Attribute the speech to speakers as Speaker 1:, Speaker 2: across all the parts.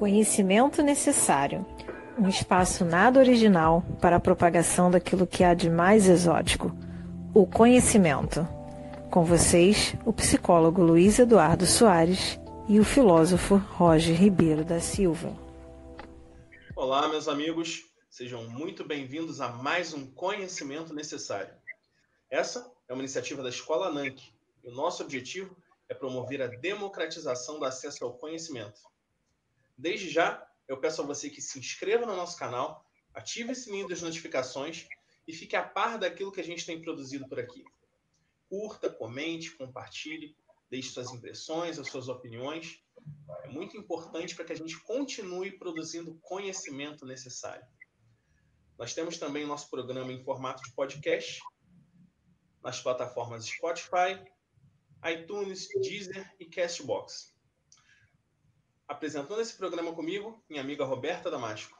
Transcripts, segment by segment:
Speaker 1: Conhecimento necessário. Um espaço nada original para a propagação daquilo que há de mais exótico. O conhecimento. Com vocês, o psicólogo Luiz Eduardo Soares e o filósofo Roger Ribeiro da Silva.
Speaker 2: Olá, meus amigos. Sejam muito bem-vindos a mais um Conhecimento Necessário. Essa é uma iniciativa da Escola NANC e o nosso objetivo é promover a democratização do acesso ao conhecimento. Desde já, eu peço a você que se inscreva no nosso canal, ative o sininho das notificações e fique a par daquilo que a gente tem produzido por aqui. Curta, comente, compartilhe, deixe suas impressões, as suas opiniões. É muito importante para que a gente continue produzindo conhecimento necessário. Nós temos também nosso programa em formato de podcast nas plataformas Spotify, iTunes, Deezer e Castbox. Apresentando esse programa comigo, minha amiga Roberta Damasco.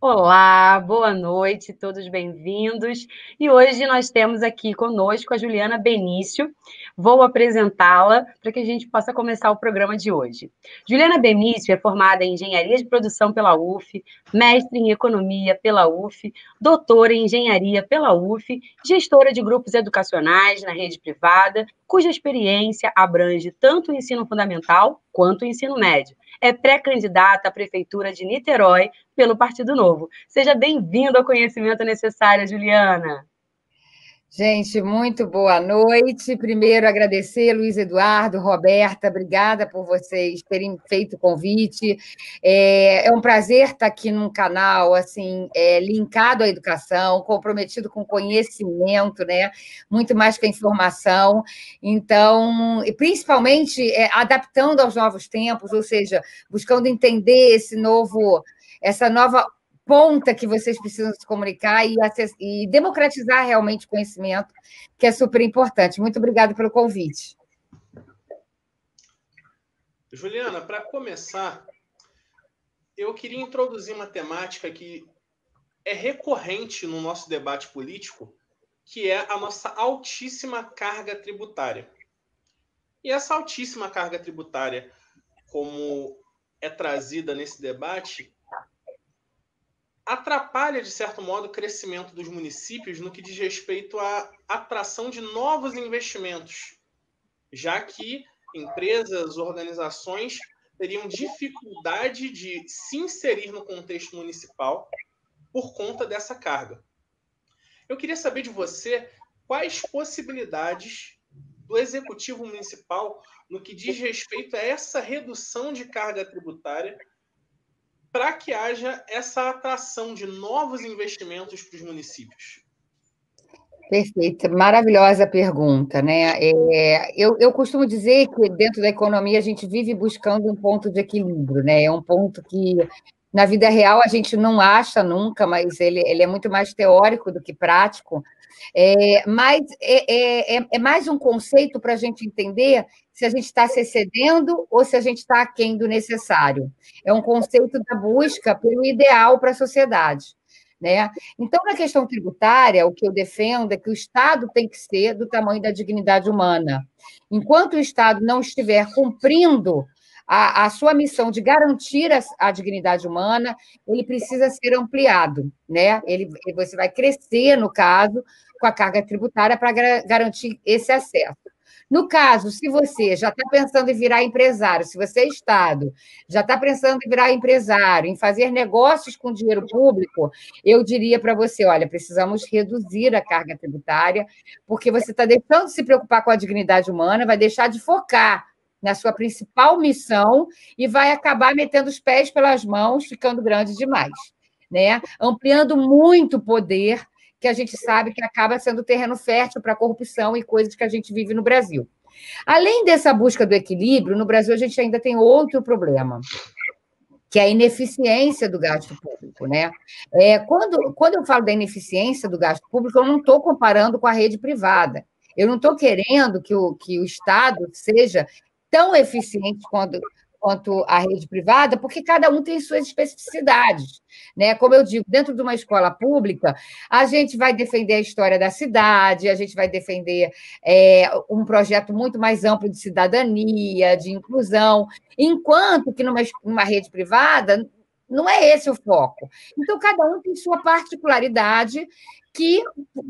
Speaker 3: Olá, boa noite, todos bem-vindos. E hoje nós temos aqui conosco a Juliana Benício. Vou apresentá-la para que a gente possa começar o programa de hoje. Juliana Benício é formada em Engenharia de Produção pela UF, mestre em Economia pela UF, doutora em Engenharia pela UF, gestora de grupos educacionais na rede privada, cuja experiência abrange tanto o ensino fundamental quanto o ensino médio é pré-candidata à Prefeitura de Niterói pelo Partido Novo. Seja bem-vindo ao conhecimento necessário, Juliana.
Speaker 4: Gente, muito boa noite. Primeiro, agradecer, Luiz Eduardo, Roberta, obrigada por vocês terem feito o convite. É, é um prazer estar aqui num canal assim é, linkado à educação, comprometido com conhecimento, né? Muito mais que a informação. Então, principalmente é, adaptando aos novos tempos, ou seja, buscando entender esse novo, essa nova ponta que vocês precisam se comunicar e, e democratizar realmente o conhecimento, que é super importante. Muito obrigada pelo convite.
Speaker 2: Juliana, para começar, eu queria introduzir uma temática que é recorrente no nosso debate político, que é a nossa altíssima carga tributária. E essa altíssima carga tributária, como é trazida nesse debate, atrapalha, de certo modo, o crescimento dos municípios no que diz respeito à atração de novos investimentos, já que empresas, organizações teriam dificuldade de se inserir no contexto municipal por conta dessa carga. Eu queria saber de você quais possibilidades do executivo municipal no que diz respeito a essa redução de carga tributária para que haja essa atração de novos investimentos para os municípios?
Speaker 4: Perfeito, maravilhosa pergunta, né? É, eu, eu costumo dizer que dentro da economia a gente vive buscando um ponto de equilíbrio, né? É um ponto que na vida real a gente não acha nunca, mas ele, ele é muito mais teórico do que prático. É, mas é, é, é mais um conceito para a gente entender se a gente está se excedendo ou se a gente está aquém do necessário. É um conceito da busca pelo ideal para a sociedade. Né? Então, na questão tributária, o que eu defendo é que o Estado tem que ser do tamanho da dignidade humana. Enquanto o Estado não estiver cumprindo a, a sua missão de garantir a, a, dignidade humana, ele precisa ser ampliado, né? Ele, você vai crescer, no caso, com a carga tributária para garantir esse acesso. No caso, se você já está pensando em virar empresário, se você é Estado, já está pensando em virar empresário, em fazer negócios com dinheiro público, eu diria para você: olha, precisamos reduzir a carga tributária, porque você está deixando de se preocupar com a dignidade humana, vai deixar de focar na sua principal missão e vai acabar metendo os pés pelas mãos, ficando grande demais, né? Ampliando muito o poder que a gente sabe que acaba sendo terreno fértil para corrupção e coisas que a gente vive no Brasil. Além dessa busca do equilíbrio, no Brasil a gente ainda tem outro problema, que é a ineficiência do gasto público. Né? É, quando, quando eu falo da ineficiência do gasto público, eu não estou comparando com a rede privada. Eu não estou querendo que o, que o Estado seja tão eficiente quanto, quanto a rede privada, porque cada um tem suas especificidades. Né? Como eu digo, dentro de uma escola pública, a gente vai defender a história da cidade, a gente vai defender é, um projeto muito mais amplo de cidadania, de inclusão, enquanto que numa, numa rede privada não é esse o foco. Então, cada um tem sua particularidade que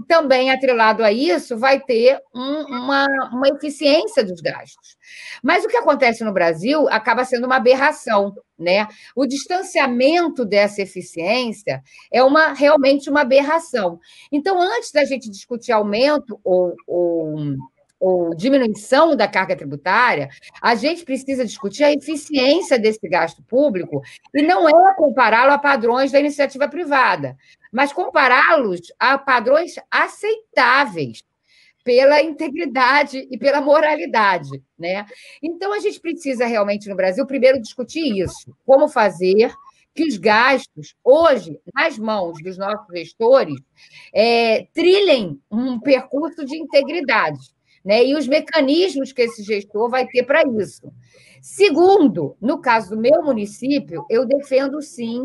Speaker 4: também, atrelado a isso, vai ter um, uma, uma eficiência dos gastos. Mas o que acontece no Brasil acaba sendo uma aberração. Né? O distanciamento dessa eficiência é uma realmente uma aberração. Então, antes da gente discutir aumento ou, ou ou diminuição da carga tributária, a gente precisa discutir a eficiência desse gasto público e não é compará-lo a padrões da iniciativa privada, mas compará-los a padrões aceitáveis pela integridade e pela moralidade, né? Então a gente precisa realmente no Brasil primeiro discutir isso, como fazer que os gastos hoje nas mãos dos nossos gestores é, trilhem um percurso de integridade né? e os mecanismos que esse gestor vai ter para isso. Segundo, no caso do meu município, eu defendo sim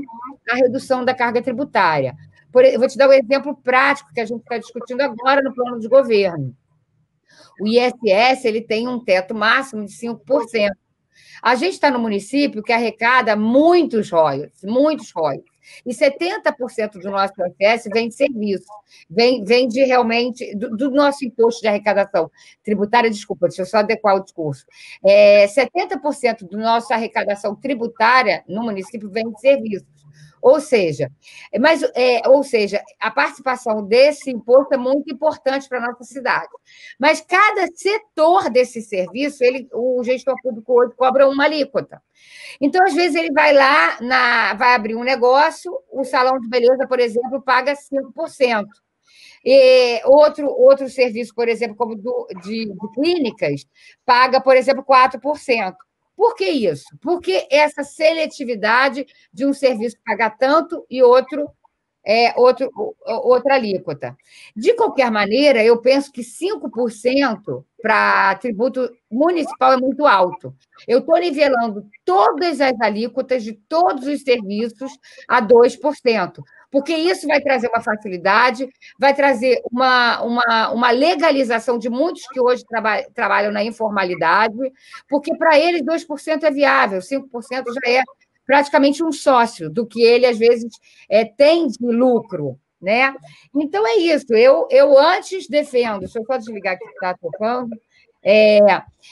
Speaker 4: a redução da carga tributária. Por, eu vou te dar um exemplo prático que a gente está discutindo agora no plano de governo. O ISS ele tem um teto máximo de 5%. A gente está no município que arrecada muitos royalties, muitos royalties. E 70% do nosso ISS vem de serviço, vem, vem de realmente do, do, nosso imposto de arrecadação tributária, desculpa, deixa eu só adequar o discurso. É, 70% do nossa arrecadação tributária no município vem de serviços. Ou seja, mas, é, ou seja, a participação desse imposto é muito importante para a nossa cidade. Mas cada setor desse serviço, ele, o gestor público hoje cobra uma alíquota. Então, às vezes, ele vai lá, na, vai abrir um negócio, o salão de beleza, por exemplo, paga 5%. E outro, outro serviço, por exemplo, como do, de, de clínicas, paga, por exemplo, 4%. Por que isso? Porque essa seletividade de um serviço pagar tanto e outro é outro, outra alíquota. De qualquer maneira, eu penso que 5% para tributo municipal é muito alto. Eu estou nivelando todas as alíquotas de todos os serviços a 2% porque isso vai trazer uma facilidade, vai trazer uma, uma, uma legalização de muitos que hoje traba, trabalham na informalidade, porque para eles 2% é viável, 5% já é praticamente um sócio do que ele, às vezes, é, tem de lucro. Né? Então é isso. Eu, eu antes defendo, deixa eu só desligar aqui que está tocando. É,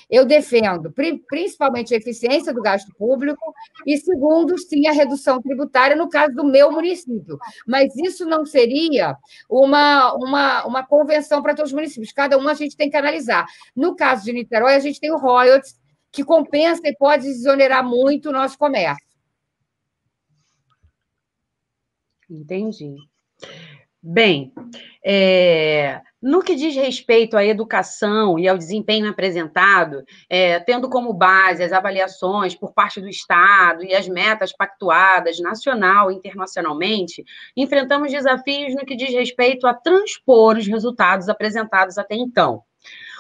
Speaker 4: eu defendo principalmente a eficiência do gasto público e, segundo, sim, a redução tributária no caso do meu município. Mas isso não seria uma, uma, uma convenção para todos os municípios. Cada um a gente tem que analisar. No caso de Niterói, a gente tem o royalties, que compensa e pode desonerar muito o nosso comércio.
Speaker 3: Entendi. Bem, é, no que diz respeito à educação e ao desempenho apresentado, é, tendo como base as avaliações por parte do Estado e as metas pactuadas nacional e internacionalmente, enfrentamos desafios no que diz respeito a transpor os resultados apresentados até então.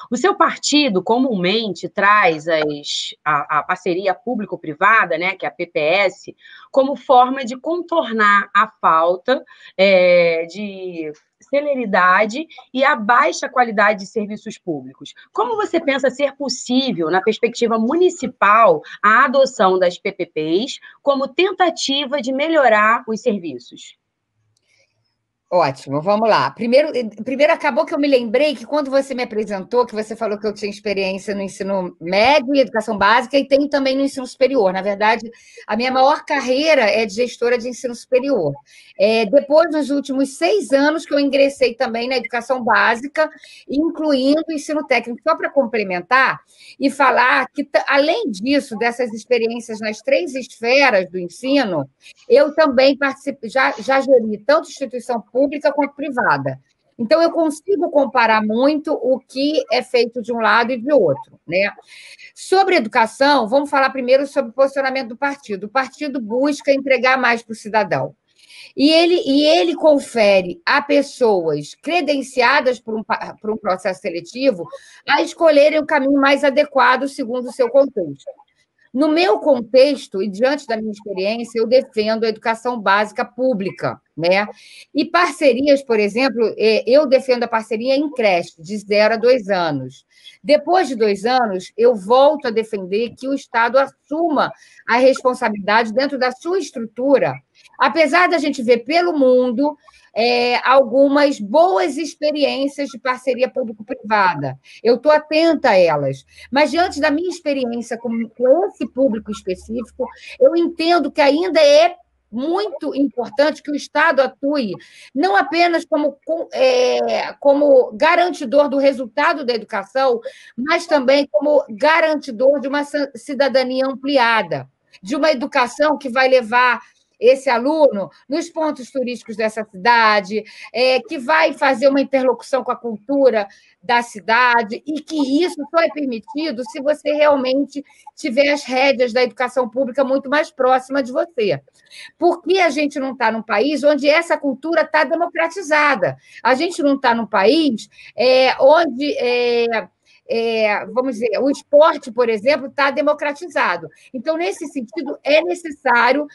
Speaker 3: O seu partido comumente traz as, a, a parceria público-privada, né, que é a PPS, como forma de contornar a falta é, de celeridade e a baixa qualidade de serviços públicos. Como você pensa ser possível, na perspectiva municipal, a adoção das PPPs como tentativa de melhorar os serviços?
Speaker 4: Ótimo, vamos lá. Primeiro, primeiro acabou que eu me lembrei que quando você me apresentou, que você falou que eu tinha experiência no ensino médio e educação básica, e tenho também no ensino superior. Na verdade, a minha maior carreira é de gestora de ensino superior. É, depois, nos últimos seis anos, que eu ingressei também na educação básica, incluindo o ensino técnico, só para complementar e falar que, além disso, dessas experiências nas três esferas do ensino, eu também participei, já, já geri tanto instituição pública quanto privada. Então, eu consigo comparar muito o que é feito de um lado e de outro. Né? Sobre educação, vamos falar primeiro sobre o posicionamento do partido. O partido busca entregar mais para o cidadão. E ele, e ele confere a pessoas credenciadas por um, por um processo seletivo a escolherem o caminho mais adequado segundo o seu contexto. No meu contexto e diante da minha experiência, eu defendo a educação básica pública, né? E parcerias, por exemplo, é, eu defendo a parceria em creche, de zero a dois anos. Depois de dois anos, eu volto a defender que o Estado assuma a responsabilidade dentro da sua estrutura. Apesar da gente ver pelo mundo é, algumas boas experiências de parceria público-privada. Eu estou atenta a elas. Mas, diante da minha experiência com, com esse público específico, eu entendo que ainda é muito importante que o Estado atue não apenas como, é, como garantidor do resultado da educação, mas também como garantidor de uma cidadania ampliada, de uma educação que vai levar esse aluno nos pontos turísticos dessa cidade, é, que vai fazer uma interlocução com a cultura da cidade, e que isso só é permitido se você realmente tiver as rédeas da educação pública muito mais próxima de você. Por que a gente não está num país onde essa cultura está democratizada? A gente não está num país é, onde. É, é, vamos dizer, o esporte, por exemplo, está democratizado. Então, nesse sentido, é necessário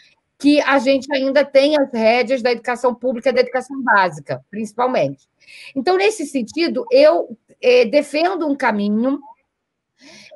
Speaker 4: que a gente ainda tem as rédeas da educação pública e da educação básica, principalmente. Então, nesse sentido, eu é, defendo um caminho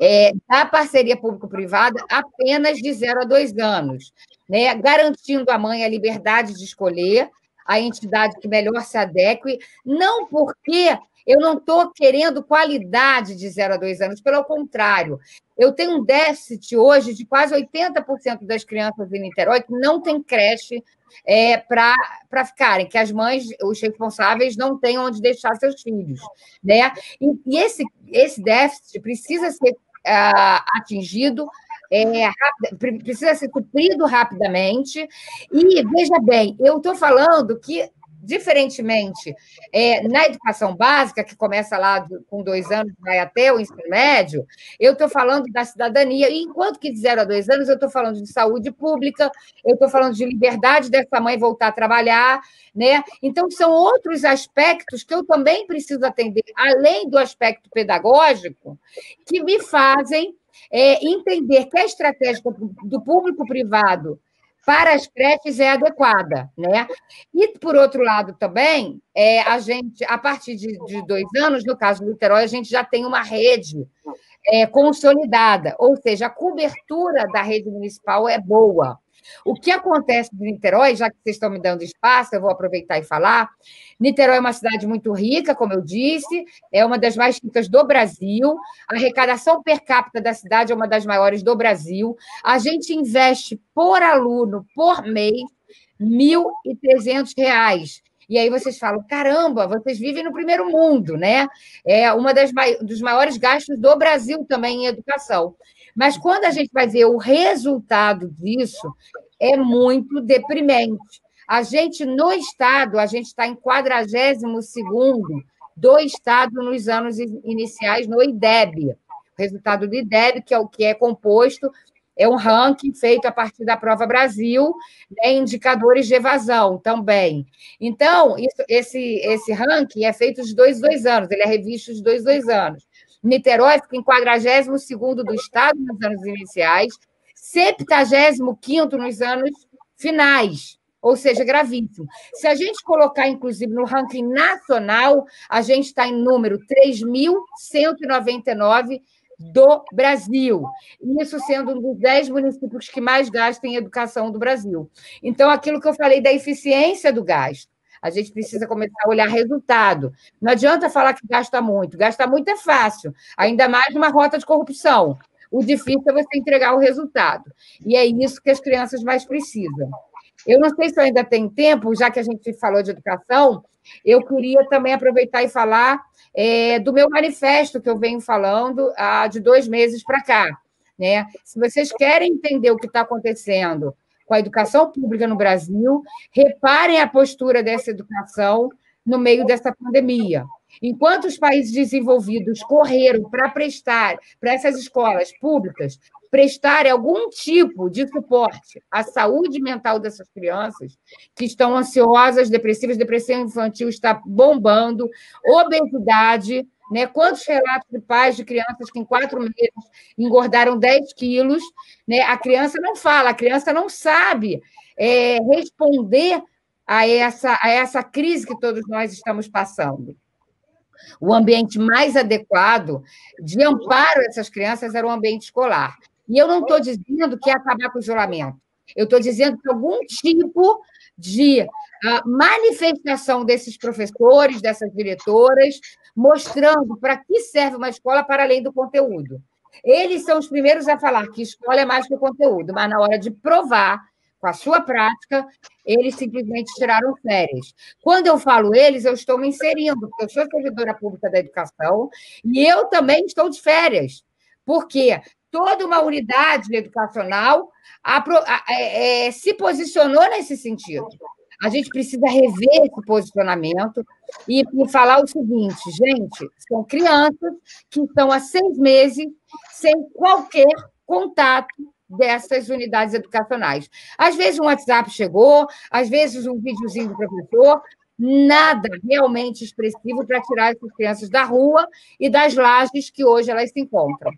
Speaker 4: é, da parceria público-privada apenas de zero a dois anos, né? garantindo à mãe a liberdade de escolher a entidade que melhor se adeque, não porque eu não estou querendo qualidade de zero a dois anos, pelo contrário. Eu tenho um déficit hoje de quase 80% das crianças em Niterói que não tem creche é, para ficarem, que as mães, os responsáveis, não têm onde deixar seus filhos. Né? E, e esse, esse déficit precisa ser uh, atingido é, precisa ser cumprido rapidamente. E veja bem, eu estou falando que diferentemente é, na educação básica, que começa lá com dois anos, vai até o ensino médio, eu estou falando da cidadania, e enquanto que de zero a dois anos, eu estou falando de saúde pública, eu estou falando de liberdade dessa mãe voltar a trabalhar, né? Então, são outros aspectos que eu também preciso atender, além do aspecto pedagógico, que me fazem é, entender que a estratégia do público-privado para as creches é adequada, né? E, por outro lado, também, é, a gente, a partir de, de dois anos, no caso do Niterói, a gente já tem uma rede é, consolidada, ou seja, a cobertura da rede municipal é boa. O que acontece em Niterói, já que vocês estão me dando espaço, eu vou aproveitar e falar. Niterói é uma cidade muito rica, como eu disse, é uma das mais ricas do Brasil. A arrecadação per capita da cidade é uma das maiores do Brasil. A gente investe por aluno, por mês, R$ 1.300. E aí vocês falam, caramba, vocês vivem no primeiro mundo, né? É uma das dos maiores gastos do Brasil também em educação. Mas quando a gente vai ver o resultado disso, é muito deprimente. A gente, no Estado, a gente está em 42 do Estado nos anos iniciais no IDEB. O resultado do IDEB, que é o que é composto, é um ranking feito a partir da Prova Brasil, né, indicadores de evasão também. Então, isso, esse, esse ranking é feito de dois dois anos, ele é revisto de dois dois anos. Niterói fica em 42 do Estado nos anos iniciais, 75 nos anos finais, ou seja, gravíssimo. Se a gente colocar, inclusive, no ranking nacional, a gente está em número 3.199 do Brasil. Isso sendo um dos 10 municípios que mais gastam em educação do Brasil. Então, aquilo que eu falei da eficiência do gasto. A gente precisa começar a olhar resultado. Não adianta falar que gasta muito. Gastar muito é fácil, ainda mais numa rota de corrupção. O difícil é você entregar o resultado. E é isso que as crianças mais precisam. Eu não sei se ainda tenho tempo, já que a gente falou de educação, eu queria também aproveitar e falar é, do meu manifesto que eu venho falando há de dois meses para cá. Né? Se vocês querem entender o que está acontecendo com a educação pública no Brasil, reparem a postura dessa educação no meio dessa pandemia. Enquanto os países desenvolvidos correram para prestar para essas escolas públicas prestarem algum tipo de suporte à saúde mental dessas crianças que estão ansiosas, depressivas, depressão infantil está bombando, obesidade, Né? Quantos relatos de pais de crianças que em quatro meses engordaram 10 quilos? Né? A criança não fala, a criança não sabe é, responder a essa, a essa crise que todos nós estamos passando. O ambiente mais adequado de amparo essas crianças era o ambiente escolar. E eu não estou dizendo que é acabar com o isolamento. Eu estou dizendo que algum tipo de uh, manifestação desses professores, dessas diretoras, mostrando para que serve uma escola para além do conteúdo. Eles são os primeiros a falar que escola é mais que o conteúdo, mas na hora de provar com a sua prática, eles simplesmente tiraram férias. Quando eu falo eles, eu estou me inserindo, porque eu sou servidora pública da educação e eu também estou de férias. Porque toda uma unidade educacional é, é, se posicionou nesse sentido. A gente precisa rever esse posicionamento e, e, falar o seguinte, gente, são crianças que estão há seis meses sem qualquer contato dessas unidades educacionais. Às vezes um WhatsApp chegou, às vezes um videozinho do professor, nada realmente expressivo para tirar essas crianças da rua e das lajes que hoje elas se encontram.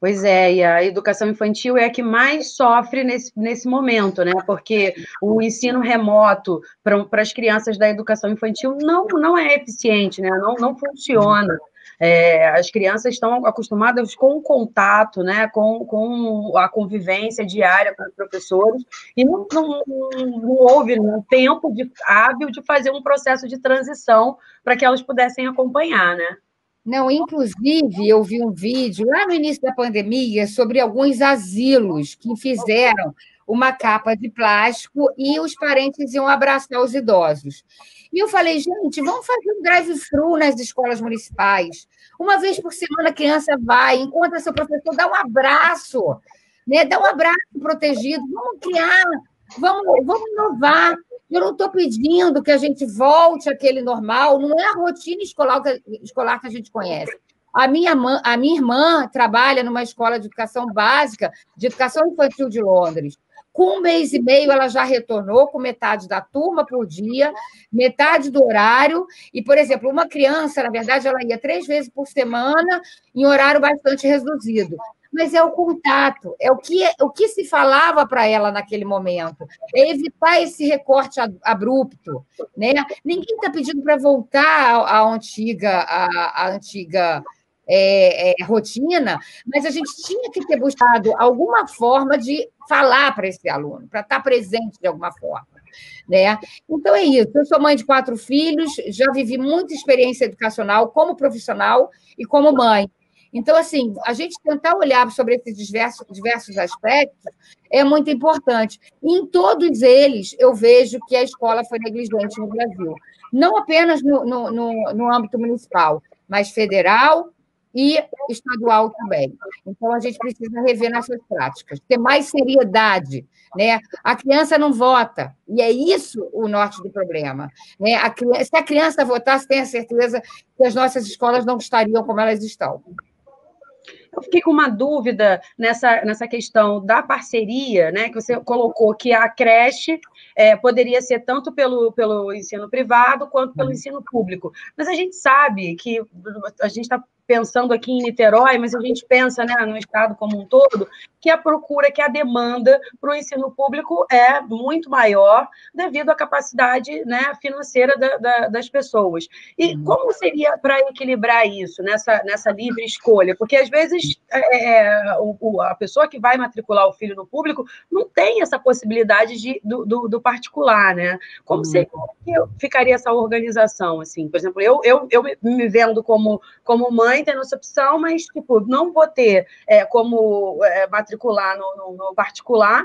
Speaker 3: Pois é, e a educação infantil é a que mais sofre nesse, nesse momento, né? Porque o ensino remoto para as crianças da educação infantil não, não é eficiente, né? Não, não funciona. É, as crianças estão acostumadas com o contato, né, com, com a convivência diária com os professores, e não, não, não houve um tempo de, hábil de fazer um processo de transição para que elas pudessem acompanhar, né?
Speaker 4: Não, inclusive, eu vi um vídeo lá no início da pandemia sobre alguns asilos que fizeram uma capa de plástico e os parentes iam abraçar os idosos. E eu falei, gente, vamos fazer um drive-thru nas escolas municipais. Uma vez por semana a criança vai, encontra seu professor, dá um abraço, né? dá um abraço protegido. Vamos criar, vamos, vamos inovar. Eu não estou pedindo que a gente volte àquele normal, não é a rotina escolar que, escolar que a gente conhece. A minha, a minha irmã trabalha numa escola de educação básica, de educação infantil de Londres. Com um mês e meio, ela já retornou com metade da turma por dia, metade do horário. E, por exemplo, uma criança, na verdade, ela ia três vezes por semana, em horário bastante reduzido. Mas é o contato, é o que, o que se falava para ela naquele momento. É evitar esse recorte abrupto. Né? Ninguém está pedindo para voltar à, antiga, à antiga é, é, rotina, mas a gente tinha que ter buscado alguma forma de falar para esse aluno, para estar presente de alguma forma. Né? Então é isso. Eu sou mãe de quatro filhos, já vivi muita experiência educacional como profissional e como mãe. Então, assim, a gente tentar olhar sobre esses diversos, diversos aspectos é muito importante. E em todos eles, eu vejo que a escola foi negligente no Brasil. Não apenas no, no, no, no âmbito municipal, mas federal, e estadual também. Então, a gente precisa rever nossas práticas, ter mais seriedade. Né? A criança não vota, e é isso o norte do problema. Né? A criança, se a criança votasse, tenha certeza que as nossas escolas não estariam como elas estão.
Speaker 3: Eu fiquei com uma dúvida nessa, nessa questão da parceria, né? Que você colocou que a creche é, poderia ser tanto pelo, pelo ensino privado quanto pelo uhum. ensino público. Mas a gente sabe que a gente está pensando aqui em Niterói, mas a gente pensa né, no estado como um todo, que a procura, que a demanda para o ensino público é muito maior devido à capacidade né, financeira da, da, das pessoas. E uhum. como seria para equilibrar isso nessa, nessa livre escolha? Porque às vezes é, é o, a pessoa que vai matricular o filho no público não tem essa possibilidade de, do, do, do particular, né? Como, uhum. seria, ficaria essa organização? Assim? Por exemplo, eu, eu, eu me vendo como, como mãe, também tendo essa opção, mas, tipo, não vou ter é, como é, matricular no, no, no particular.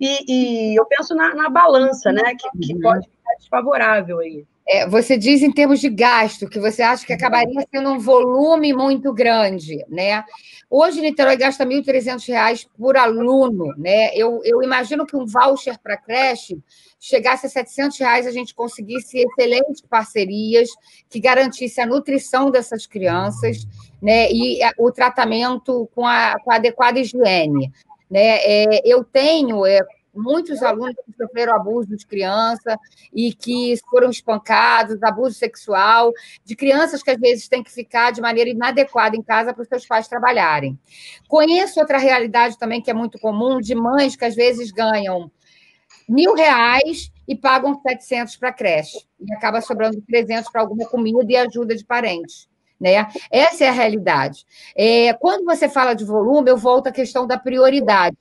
Speaker 3: E, e, eu penso na, na balança, né? Que, que uhum. pode ficar desfavorável aí.
Speaker 4: É, você diz em termos de gasto, que você acha que acabaria sendo um volume muito grande, né? Hoje, Niterói gasta R$ 1.300 por aluno, né? Eu, eu imagino que um voucher para creche chegasse a 700 reais, a gente conseguisse excelentes parcerias que garantisse a nutrição dessas crianças, né? E o tratamento com a, com a adequada higiene, né? É, eu tenho é, muitos alunos que sofreram abuso de criança e que foram espancados, abuso sexual, de crianças que às vezes têm que ficar de maneira inadequada em casa para os seus pais trabalharem. Conheço outra realidade também que é muito comum, de mães que às vezes ganham mil reais e pagam 700 para creche. E acaba sobrando 300 para alguma comida e ajuda de parentes. Né? Essa é a realidade. É, quando você fala de volume, eu volto à questão da prioridade.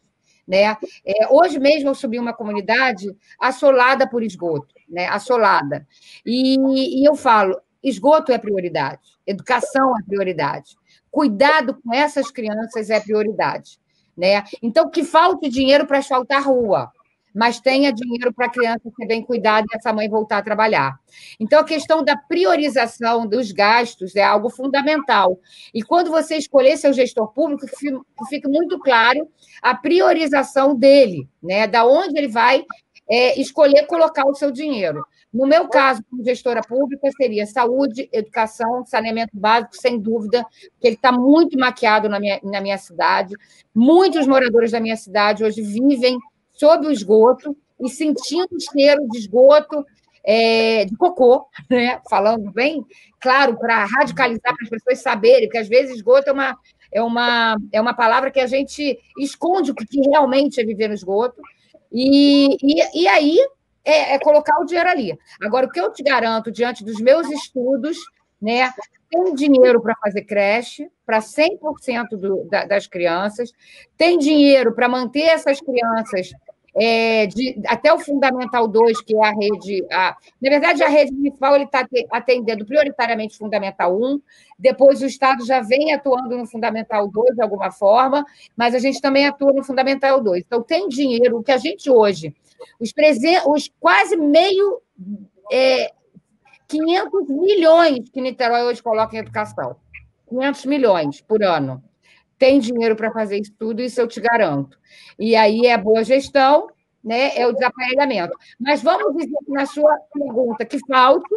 Speaker 4: Né? É, hoje mesmo eu subi uma comunidade assolada por esgoto, né? assolada. E, e eu falo: esgoto é prioridade, educação é prioridade, cuidado com essas crianças é prioridade. Né? Então, que falte dinheiro para asfaltar rua, mas tenha dinheiro para a criança ser bem cuidada e essa mãe voltar a trabalhar. Então, a questão da priorização dos gastos é algo fundamental. E quando você escolher seu gestor público, fique muito claro a priorização dele, né? Da onde ele vai é, escolher colocar o seu dinheiro. No meu caso, como gestora pública, seria saúde, educação, saneamento básico, sem dúvida, porque ele está muito maquiado na minha, na minha cidade. Muitos moradores da minha cidade hoje vivem sob o esgoto e sentindo o cheiro de esgoto, é, de cocô, né? falando bem claro, para radicalizar, para as pessoas saberem que às vezes esgoto é uma, é, uma, é uma palavra que a gente esconde o que realmente é viver no esgoto. E, e, e aí é, é, colocar o dinheiro ali. Agora, o que eu te garanto, diante dos meus estudos, né, tem dinheiro para fazer creche para 100% do, da, das crianças, tem dinheiro para manter essas crianças é, de, até o Fundamental 2, que é a rede. A, na verdade, a rede municipal está atendendo prioritariamente Fundamental 1, depois o Estado já vem atuando no Fundamental 2 de alguma forma, mas a gente também atua no Fundamental 2. Então, tem dinheiro, o que a gente hoje, os, os quase meio. É, 500 milhões que Niterói hoje coloca em educação. 500 milhões por ano tem dinheiro para fazer isso tudo, isso eu te garanto. E aí é boa gestão, né? é o desaparelhamento. Mas vamos dizer que na sua pergunta que falta,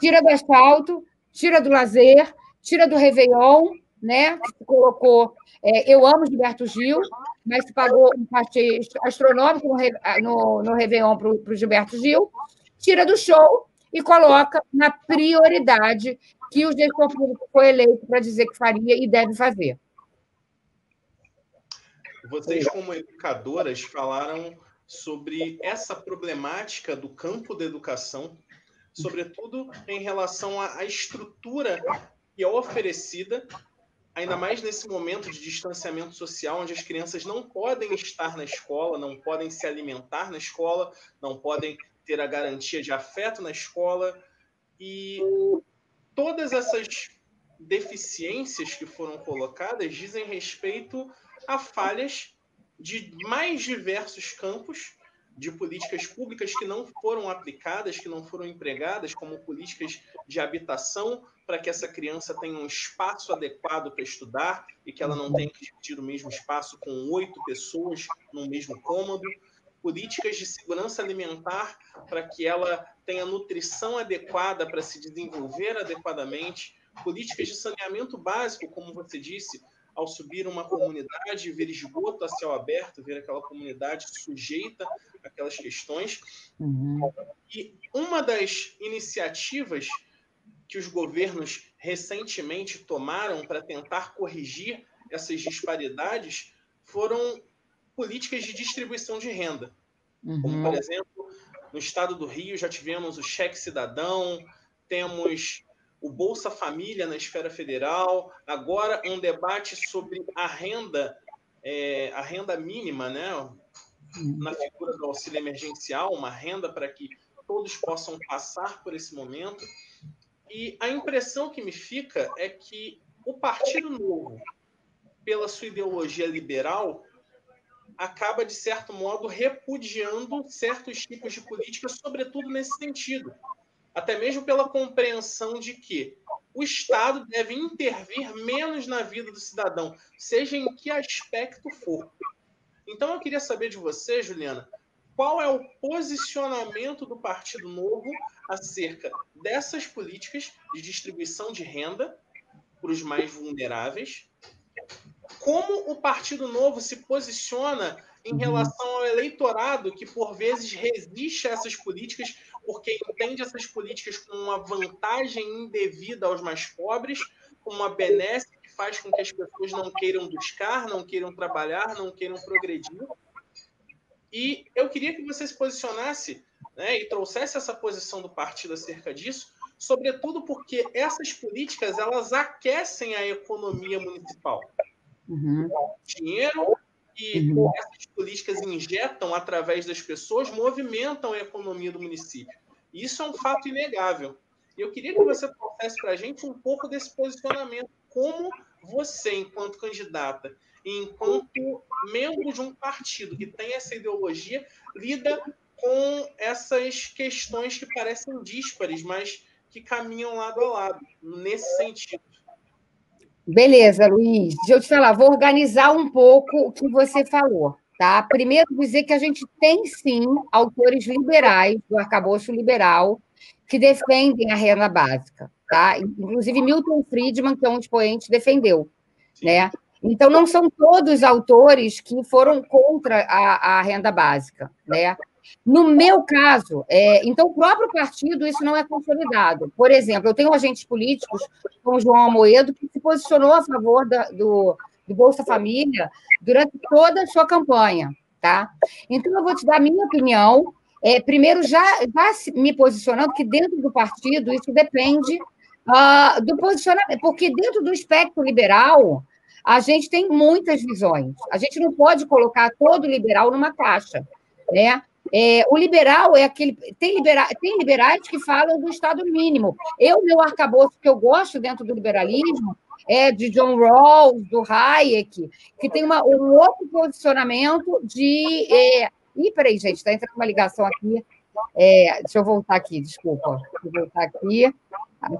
Speaker 4: tira do asfalto, tira do lazer, tira do Réveillon, né? Que colocou. É, eu amo Gilberto Gil, mas se pagou um cachê astronômico no, no, no Réveillon para o Gilberto Gil, tira do show e coloca na prioridade que o gestor público foi eleito para dizer que faria e deve fazer.
Speaker 2: Vocês, como educadoras, falaram sobre essa problemática do campo da educação, sobretudo em relação à estrutura que é oferecida, ainda mais nesse momento de distanciamento social, onde as crianças não podem estar na escola, não podem se alimentar na escola, não podem ter a garantia de afeto na escola. E todas essas deficiências que foram colocadas dizem respeito a falhas de mais diversos campos de políticas públicas que não foram aplicadas, que não foram empregadas, como políticas de habitação, para que essa criança tenha um espaço adequado para estudar e que ela não tenha que dividir o mesmo espaço com oito pessoas no mesmo cômodo. Políticas de segurança alimentar para que ela tenha nutrição adequada para se desenvolver adequadamente. Políticas de saneamento básico, como você disse, ao subir uma comunidade, ver esgoto a céu aberto, ver aquela comunidade sujeita àquelas questões. Uhum. E uma das iniciativas que os governos recentemente tomaram para tentar corrigir essas disparidades foram políticas de distribuição de renda. Uhum. Como, por exemplo, no estado do Rio já tivemos o cheque cidadão, temos o Bolsa Família na esfera federal, agora um debate sobre a renda, é, a renda mínima, né? Na figura do auxílio emergencial, uma renda para que todos possam passar por esse momento. E a impressão que me fica é que o Partido Novo, pela sua ideologia liberal, acaba, de certo modo, repudiando certos tipos de políticas, sobretudo nesse sentido até mesmo pela compreensão de que o Estado deve intervir menos na vida do cidadão, seja em que aspecto for. Então eu queria saber de você, Juliana, qual é o posicionamento do Partido Novo acerca dessas políticas de distribuição de renda para os mais vulneráveis? Como o Partido Novo se posiciona em relação ao eleitorado que, por vezes, resiste a essas políticas porque entende essas políticas como uma vantagem indevida aos mais pobres, como uma benesse que faz com que as pessoas não queiram buscar, não queiram trabalhar, não queiram progredir. E eu queria que você se posicionasse né, e trouxesse essa posição do partido acerca disso, sobretudo porque essas políticas elas aquecem a economia municipal. Uhum. Dinheiro que uhum. essas políticas injetam através das pessoas movimentam a economia do município. Isso é um fato inegável. E eu queria que você trouxesse para a gente um pouco desse posicionamento. Como você, enquanto candidata e enquanto membro de um partido que tem essa ideologia, lida com essas questões que parecem díspares, mas que caminham lado a lado, nesse sentido.
Speaker 4: Beleza, Luiz. Deixa eu te falar, vou organizar um pouco o que você falou. Tá? Primeiro, dizer que a gente tem, sim, autores liberais, do arcabouço liberal, que defendem a renda básica. Tá? Inclusive, Milton Friedman, que é um expoente, defendeu. Né? Então, não são todos autores que foram contra a, a renda básica. Né? No meu caso, é, então, o próprio partido, isso não é consolidado. Por exemplo, eu tenho agentes políticos, como João Amoedo, que se posicionou a favor da, do, do Bolsa Família durante toda a sua campanha. Tá? Então, eu vou te dar a minha opinião. É, primeiro, já, já me posicionando que dentro do partido isso depende uh, do posicionamento, porque dentro do espectro liberal, a gente tem muitas visões. A gente não pode colocar todo liberal numa caixa. Né? É, o liberal é aquele. Tem, libera, tem liberais que falam do Estado mínimo. Eu, meu arcabouço que eu gosto dentro do liberalismo é de John Rawls, do Hayek, que tem uma, um outro posicionamento de. É... Ih, peraí, gente, está entrando uma ligação aqui. É, deixa eu voltar aqui, desculpa. Deixa eu voltar aqui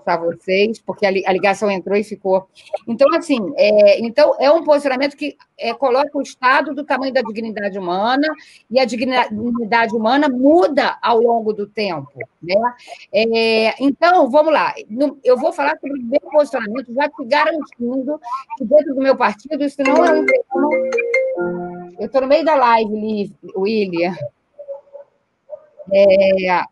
Speaker 4: para vocês, porque a ligação entrou e ficou. Então, assim, é, então é um posicionamento que é, coloca o Estado do tamanho da dignidade humana, e a dignidade humana muda ao longo do tempo. Né? É, então, vamos lá. Eu vou falar sobre o meu posicionamento, já te garantindo que dentro do meu partido isso não é um Eu estou no meio da live, William. É,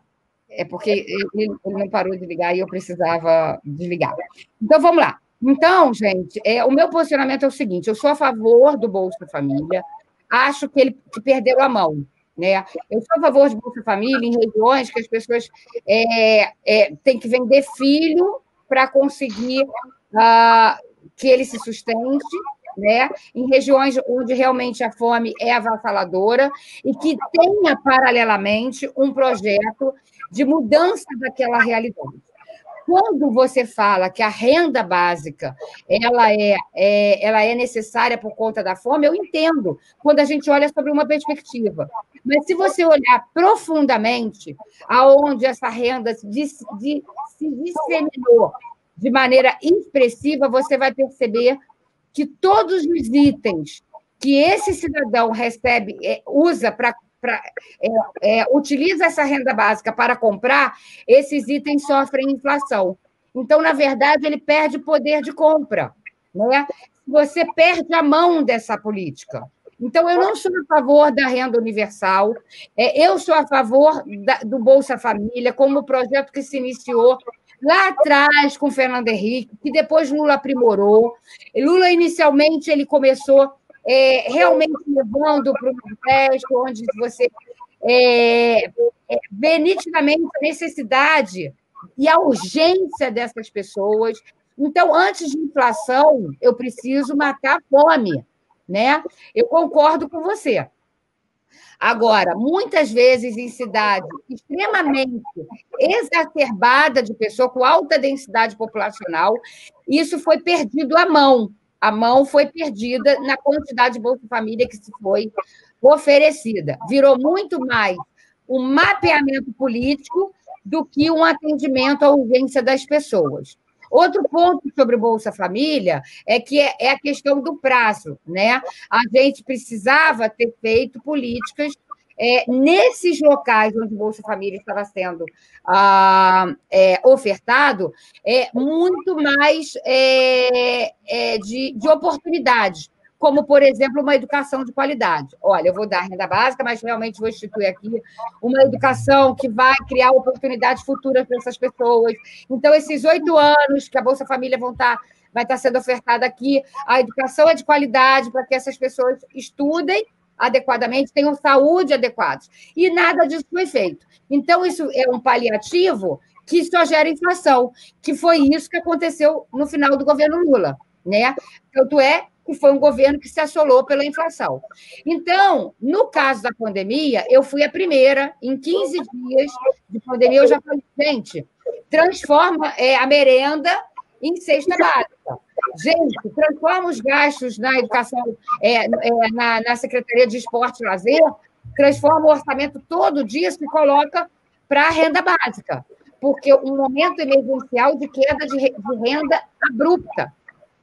Speaker 4: é porque ele, ele, não parou de ligar e eu precisava desligar. Então, vamos lá. Então, gente, é, o meu posicionamento é o seguinte: eu sou a favor do Bolsa Família, acho que ele perdeu a mão. Né? Eu sou a favor de Bolsa Família em regiões que as pessoas é, é, têm que vender filho para conseguir uh, que ele se sustente, né? em regiões onde realmente a fome é avassaladora e que tenha, paralelamente, um projeto de mudança daquela realidade. Quando você fala que a renda básica ela é, é, ela é necessária por conta da fome, eu entendo, quando a gente olha sobre uma perspectiva. Mas se você olhar profundamente aonde essa renda se, se disseminou de maneira expressiva, você vai perceber que todos os itens que esse cidadão recebe, é, usa para pra, é, é, utiliza essa renda básica para comprar, esses itens sofrem inflação. Então, na verdade, ele perde poder de compra. Né? Você perde a mão dessa política. Então, eu não sou a favor da renda universal, é, eu sou a favor da, do Bolsa Família, como projeto que se iniciou lá atrás com Fernando Henrique, que depois Lula aprimorou. Lula, inicialmente, ele começou é, realmente levando para o Nordeste, onde você é, é, vê nitidamente a necessidade e a urgência dessas pessoas. Então, antes de inflação, eu preciso matar a fome. Né? Eu concordo com você. Agora, muitas vezes em cidade extremamente exacerbada de pessoa com alta densidade populacional, isso foi perdido à mão a mão foi perdida na quantidade de Bolsa Família que se foi oferecida. Virou muito mais um mapeamento político do que um atendimento à urgência das pessoas. Outro ponto sobre Bolsa Família é que é, é a questão do prazo, né? A gente precisava ter feito políticas é, nesses locais onde o Bolsa Família estava sendo ah, é, ofertado, é muito mais é, é, de, de oportunidades. como, por exemplo, uma educação de qualidade. Olha, eu vou dar renda básica, mas realmente vou instituir aqui uma educação que vai criar oportunidades futuras para essas pessoas. Então, esses oito anos que a Bolsa Família vão estar, vai estar sendo ofertada aqui, a educação é de qualidade para que essas pessoas estudem adequadamente, tenham saúde adequada. E nada disso foi feito. Então, isso é um paliativo que só gera inflação, que foi isso que aconteceu no final do governo Lula. Né? Tanto é que foi um governo que se assolou pela inflação. Então, no caso da pandemia, eu fui a primeira, em 15 dias de pandemia, eu já falei, gente, transforma é, a merenda em cesta básica. Gente, transforma os gastos na educação, é, é, na, na Secretaria de Esporte e Lazer, transforma o orçamento todo dia, se coloca para a renda básica, porque um momento emergencial de queda de, de renda abrupta.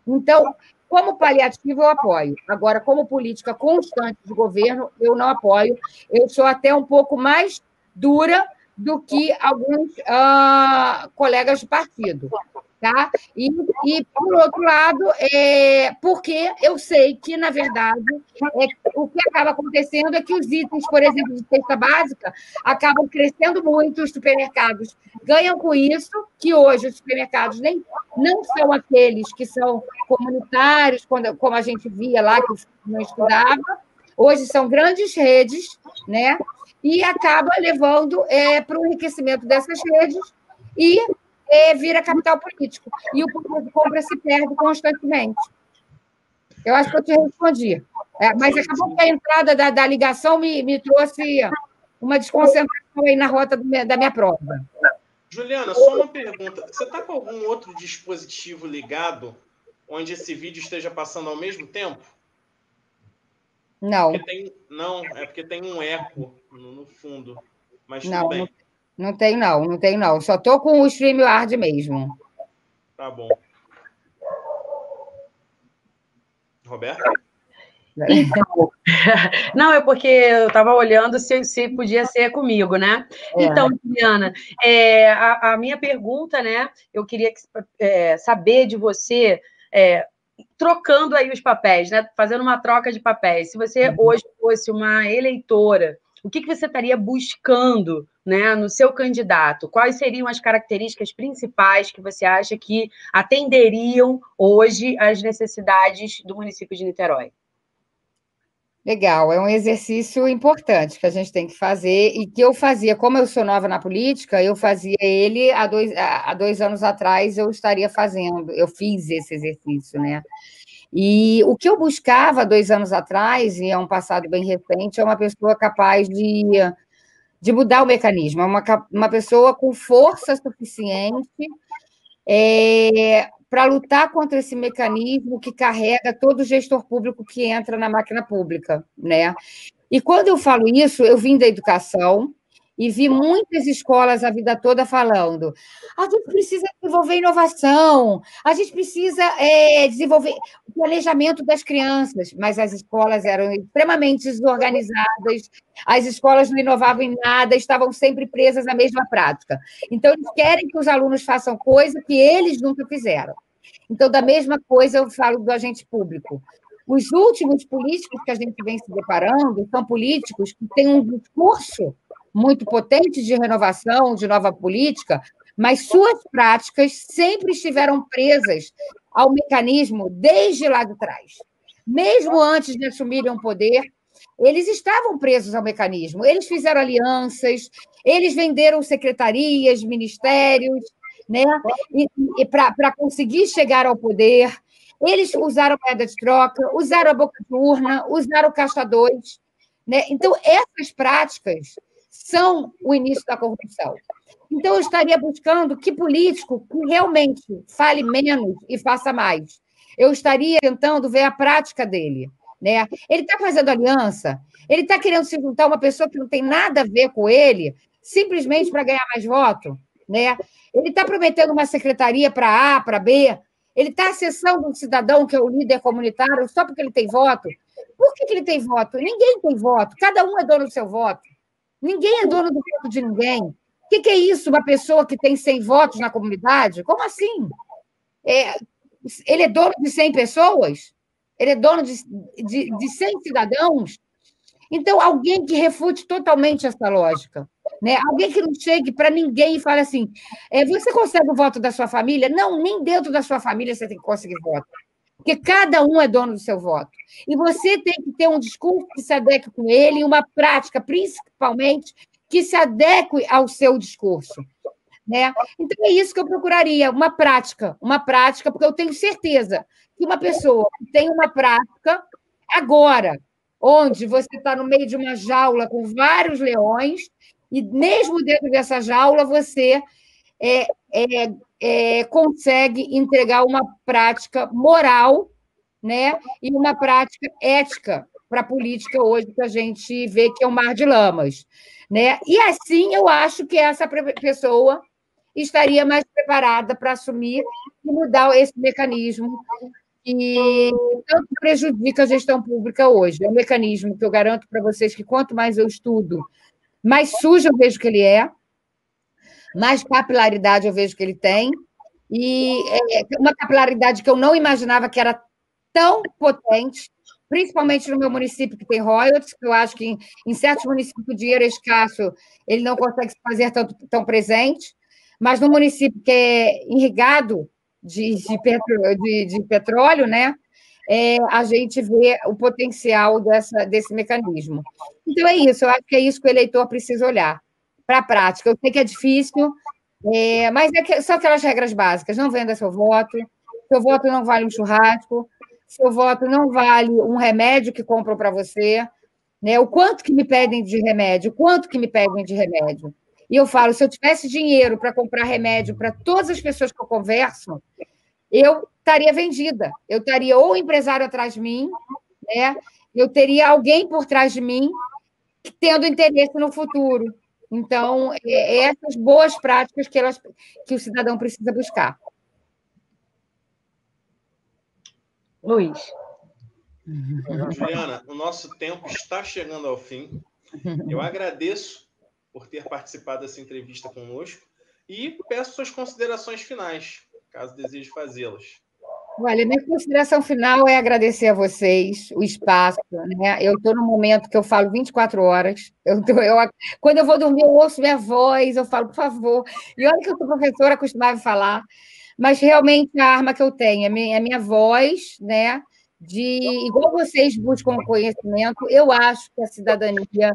Speaker 4: Então, como paliativo, eu apoio. Agora, como política constante de governo, eu não apoio. Eu sou até um pouco mais dura do que alguns uh, colegas de partido. Tá? E, e, por outro lado, é, porque eu sei que, na verdade, é, o que acaba acontecendo é que os itens, por exemplo, de cesta básica, acabam crescendo muito, os supermercados ganham com isso, que hoje os supermercados nem, não são aqueles que são comunitários, quando, como a gente via lá, que não estudava, hoje são grandes redes, né? e acaba levando é, para o enriquecimento dessas redes e é, vira capital político. E o poder de compra se perde constantemente. Eu acho que eu te respondi. É, mas acabou que a entrada da, da ligação me, me trouxe uma desconcentração aí na rota minha, da minha prova.
Speaker 2: Juliana, só uma pergunta. Você está com algum outro dispositivo ligado onde esse vídeo esteja passando ao mesmo tempo?
Speaker 4: Não.
Speaker 2: Tem, não, é porque tem um eco no, no fundo. Mas
Speaker 4: não, não, não tem, não, não tem, não. Só tô com o StreamYard mesmo.
Speaker 2: Tá bom. Roberto?
Speaker 3: Então, não, é porque eu estava olhando se, se podia ser comigo, né? É. Então, Juliana, é, a, a, minha pergunta, né? Eu queria é, saber de você, é, trocando aí os papéis, né? Fazendo uma troca de papéis. Se você uhum. hoje fosse uma eleitora o que, que você estaria buscando né, no seu candidato? Quais seriam as características principais que você acha que atenderiam hoje às necessidades do município de Niterói?
Speaker 4: Legal, é um exercício importante que a gente tem que fazer e que eu fazia, como eu sou nova na política, eu fazia ele há dois, há dois anos atrás, eu estaria fazendo, eu fiz esse exercício, né? E o que eu buscava dois anos atrás, e é um passado bem recente, é uma pessoa capaz de, de mudar o mecanismo, é uma, uma pessoa com força suficiente é, para lutar contra esse mecanismo que carrega todo gestor público que entra na máquina pública, né? E quando eu falo isso, eu vim da educação, e vi muitas escolas a vida toda falando: a gente precisa desenvolver inovação, a gente precisa é, desenvolver planejamento das crianças, mas as escolas eram extremamente desorganizadas, as escolas não inovavam em nada, estavam sempre presas à mesma prática. Então, eles querem que os alunos façam coisa que eles nunca fizeram. Então, da mesma coisa, eu falo do agente público. Os últimos políticos que a gente vem se deparando são políticos que têm um discurso muito potentes de renovação, de nova política, mas suas práticas sempre estiveram presas ao mecanismo desde lá de trás. Mesmo antes de assumirem o poder, eles estavam presos ao mecanismo. Eles fizeram alianças, eles venderam secretarias, ministérios, né? E, e para conseguir chegar ao poder, eles usaram moeda de troca, usaram a boca de urna, usaram o caixa 2. Né? Então, essas práticas são o início da corrupção. Então, eu estaria buscando que político que realmente fale menos e faça mais. Eu estaria tentando ver a prática dele. Né? Ele está fazendo aliança, ele está querendo se juntar uma pessoa que não tem nada a ver com ele, simplesmente para ganhar mais voto. Né? Ele está prometendo uma secretaria para A, para B, ele está acessando um cidadão que é o líder comunitário só porque ele tem voto. Por que, que ele tem voto? Ninguém tem voto, cada um é dono do seu voto. Ninguém é dono do voto de ninguém. O que, que, é isso, uma pessoa que tem 100 votos na comunidade? Como assim? É, ele é dono de 100 pessoas? ele é dono de, de, de 100 cidadãos. Então, alguém que refute totalmente essa lógica. Né? Alguém que não chegue para ninguém e fale assim: é, você consegue o voto da sua família? Não, nem dentro da sua família você tem que conseguir voto. Porque cada um é dono do seu voto. E você tem que ter um discurso que se adeque com ele uma prática, principalmente, que se adeque ao seu discurso. Né? Então é isso que eu procuraria, uma prática, uma prática, porque eu tenho certeza que uma pessoa que tem uma prática agora, onde você está no meio de uma jaula com vários leões, e mesmo dentro dessa jaula você é, é, é, consegue entregar uma prática moral né, e uma prática ética para a política hoje que a gente vê que é um mar de lamas. Né? E assim eu acho que essa pessoa estaria mais preparada para assumir e mudar esse mecanismo que tanto prejudica a gestão pública hoje. É um mecanismo que eu garanto para vocês que quanto mais eu estudo, mais sujo eu vejo que ele é, mais capilaridade eu vejo que ele tem, e é, uma capilaridade que eu não imaginava que era tão potente, principalmente no meu município, que tem royalties, que eu acho que em, em certos municípios o dinheiro é escasso, ele não consegue se fazer tão, tão presente, mas no município que é irrigado de, de, petro, de, de petróleo, né, é, a gente vê o potencial dessa, desse mecanismo. Então, é isso, eu acho que é isso que o eleitor precisa olhar para a prática. Eu sei que é difícil, é, mas é que, são aquelas regras básicas: não venda seu voto, seu voto não vale um churrasco, seu voto não vale um remédio que compram para você, né? O quanto que me pedem de remédio, o quanto que me pedem de remédio. E eu falo, se eu tivesse dinheiro para comprar remédio para todas as pessoas que eu converso, eu estaria vendida. Eu estaria ou empresário atrás de mim, né? Eu teria alguém por trás de mim tendo interesse no futuro. Então, é, é essas boas práticas que, elas, que o cidadão precisa buscar.
Speaker 3: Luiz.
Speaker 2: Juliana, o nosso tempo está chegando ao fim. Eu agradeço por ter participado dessa entrevista conosco e peço suas considerações finais, caso deseje fazê-las.
Speaker 4: Olha, minha consideração final é agradecer a vocês o espaço. Né? Eu estou num momento que eu falo 24 horas. Eu tô, eu, quando eu vou dormir, eu ouço minha voz, eu falo, por favor. E olha que eu sou professora, acostumava a falar, mas realmente a arma que eu tenho é minha, é minha voz, né? de igual vocês buscam conhecimento, eu acho que a cidadania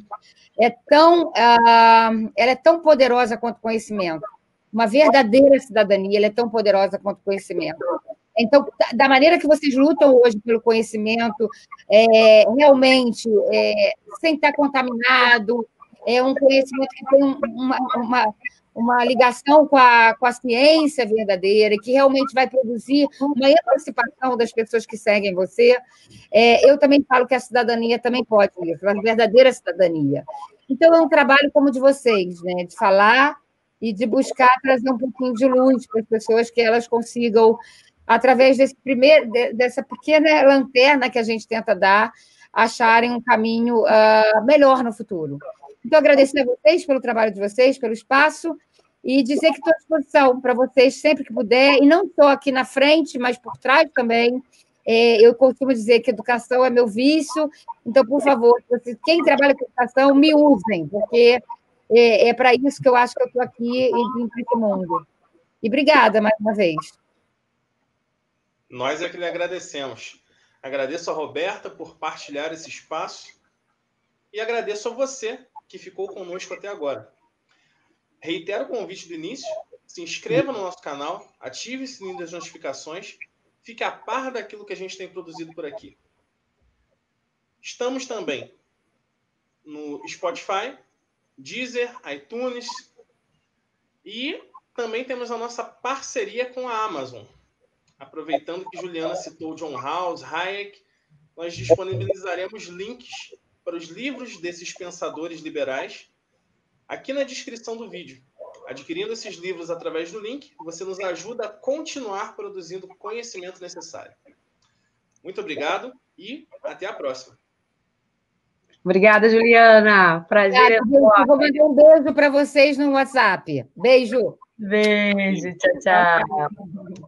Speaker 4: é tão uh, ela é tão poderosa quanto o conhecimento. Uma verdadeira cidadania ela é tão poderosa quanto o conhecimento. Então, da maneira que vocês lutam hoje pelo conhecimento, é, realmente, é, sem estar contaminado, é um conhecimento que tem uma, uma, uma ligação com a, com a ciência verdadeira, que realmente vai produzir uma emancipação das pessoas que seguem você. É, eu também falo que a cidadania também pode isso, a verdadeira cidadania. Então, é um trabalho como o de vocês, né? de falar e de buscar trazer um pouquinho de luz para as pessoas que elas consigam, através desse primeiro, dessa pequena lanterna que a gente tenta dar, acharem um caminho uh, melhor no futuro. Então, agradecer a vocês pelo trabalho de vocês, pelo espaço, e dizer que estou à disposição para vocês sempre que puder, e não só aqui na frente, mas por trás também. É, eu costumo dizer que educação é meu vício, então, por favor, quem trabalha com educação, me usem, porque é, é para isso que eu acho que eu estou aqui em esse mundo. E obrigada mais uma vez.
Speaker 2: Nós é que lhe agradecemos. Agradeço a Roberta por partilhar esse espaço e agradeço a você que ficou conosco até agora. Reitero o convite do início, se inscreva no nosso canal, ative o sininho das notificações, fique a par daquilo que a gente tem produzido por aqui. Estamos também no Spotify, Deezer, iTunes e também temos a nossa parceria com a Amazon. Aproveitando que Juliana citou John House, Hayek, nós disponibilizaremos links para os livros desses pensadores liberais aqui na descrição do vídeo. Adquirindo esses livros através do link, você nos ajuda a continuar produzindo o conhecimento necessário. Muito obrigado e até a próxima.
Speaker 3: Obrigada, Juliana. Prazer.
Speaker 4: Obrigada, vou mandar um beijo para vocês no WhatsApp. Beijo.
Speaker 3: Beijo. Tchau, tchau.